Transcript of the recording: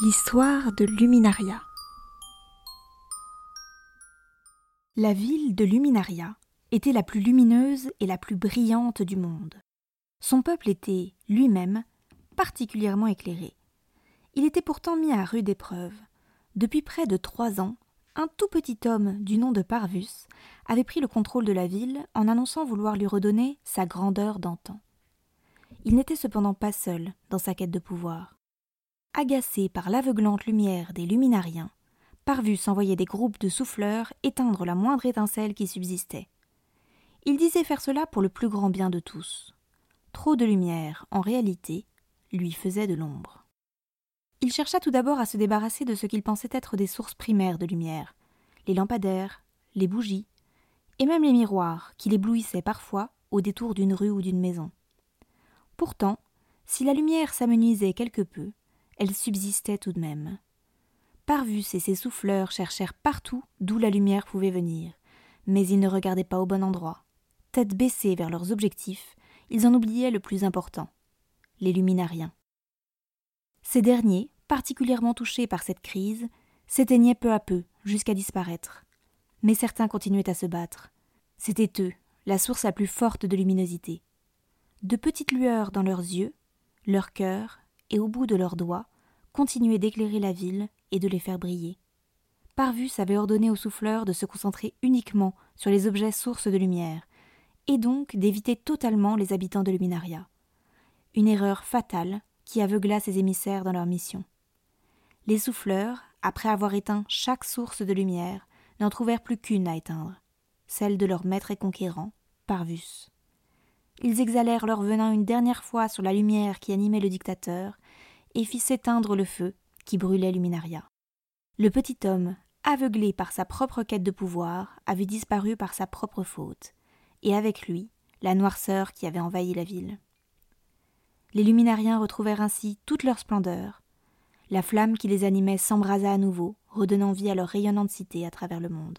l'histoire de Luminaria. La ville de Luminaria était la plus lumineuse et la plus brillante du monde. Son peuple était, lui-même, particulièrement éclairé. Il était pourtant mis à rude épreuve. Depuis près de trois ans, un tout petit homme du nom de Parvus avait pris le contrôle de la ville en annonçant vouloir lui redonner sa grandeur d'antan. Il n'était cependant pas seul dans sa quête de pouvoir. Agacé par l'aveuglante lumière des luminariens, Parvus envoyait des groupes de souffleurs éteindre la moindre étincelle qui subsistait. Il disait faire cela pour le plus grand bien de tous. Trop de lumière, en réalité, lui faisait de l'ombre. Il chercha tout d'abord à se débarrasser de ce qu'il pensait être des sources primaires de lumière, les lampadaires, les bougies, et même les miroirs qui l'éblouissaient parfois au détour d'une rue ou d'une maison. Pourtant, si la lumière s'amenuisait quelque peu, elle subsistait tout de même. Parvus et ses souffleurs cherchèrent partout d'où la lumière pouvait venir, mais ils ne regardaient pas au bon endroit. Tête baissée vers leurs objectifs, ils en oubliaient le plus important les luminariens. Ces derniers, particulièrement touchés par cette crise, s'éteignaient peu à peu, jusqu'à disparaître. Mais certains continuaient à se battre. C'était eux, la source la plus forte de luminosité. De petites lueurs dans leurs yeux, leurs cœurs et au bout de leurs doigts, continuaient d'éclairer la ville et de les faire briller. Parvus avait ordonné aux souffleurs de se concentrer uniquement sur les objets sources de lumière, et donc d'éviter totalement les habitants de Luminaria. Une erreur fatale qui aveugla ses émissaires dans leur mission. Les souffleurs, après avoir éteint chaque source de lumière, n'en trouvèrent plus qu'une à éteindre, celle de leur maître et conquérant, Parvus. Ils exhalèrent leur venin une dernière fois sur la lumière qui animait le dictateur, et fit s'éteindre le feu qui brûlait Luminaria. Le petit homme, aveuglé par sa propre quête de pouvoir, avait disparu par sa propre faute, et avec lui la noirceur qui avait envahi la ville. Les luminariens retrouvèrent ainsi toute leur splendeur. La flamme qui les animait s'embrasa à nouveau, redonnant vie à leur rayonnante cité à travers le monde.